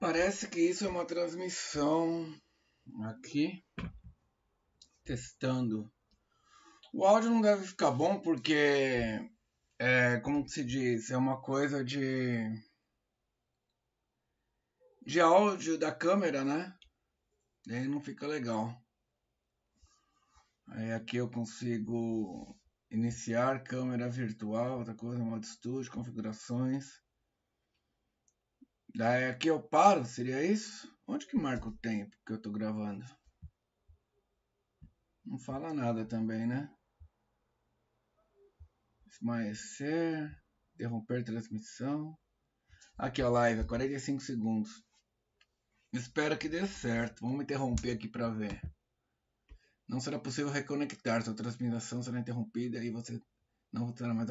Parece que isso é uma transmissão aqui, testando. O áudio não deve ficar bom porque, é, como se diz, é uma coisa de de áudio da câmera, né? E aí não fica legal. Aí aqui eu consigo iniciar câmera virtual, outra coisa, modo estúdio, configurações. Daí aqui eu paro, seria isso? Onde que marca o tempo que eu tô gravando? Não fala nada também, né? Esmaecer, interromper transmissão. Aqui a live, 45 segundos. Espero que dê certo. Vamos interromper aqui para ver. Não será possível reconectar. Sua transmissão será interrompida e você não terá mais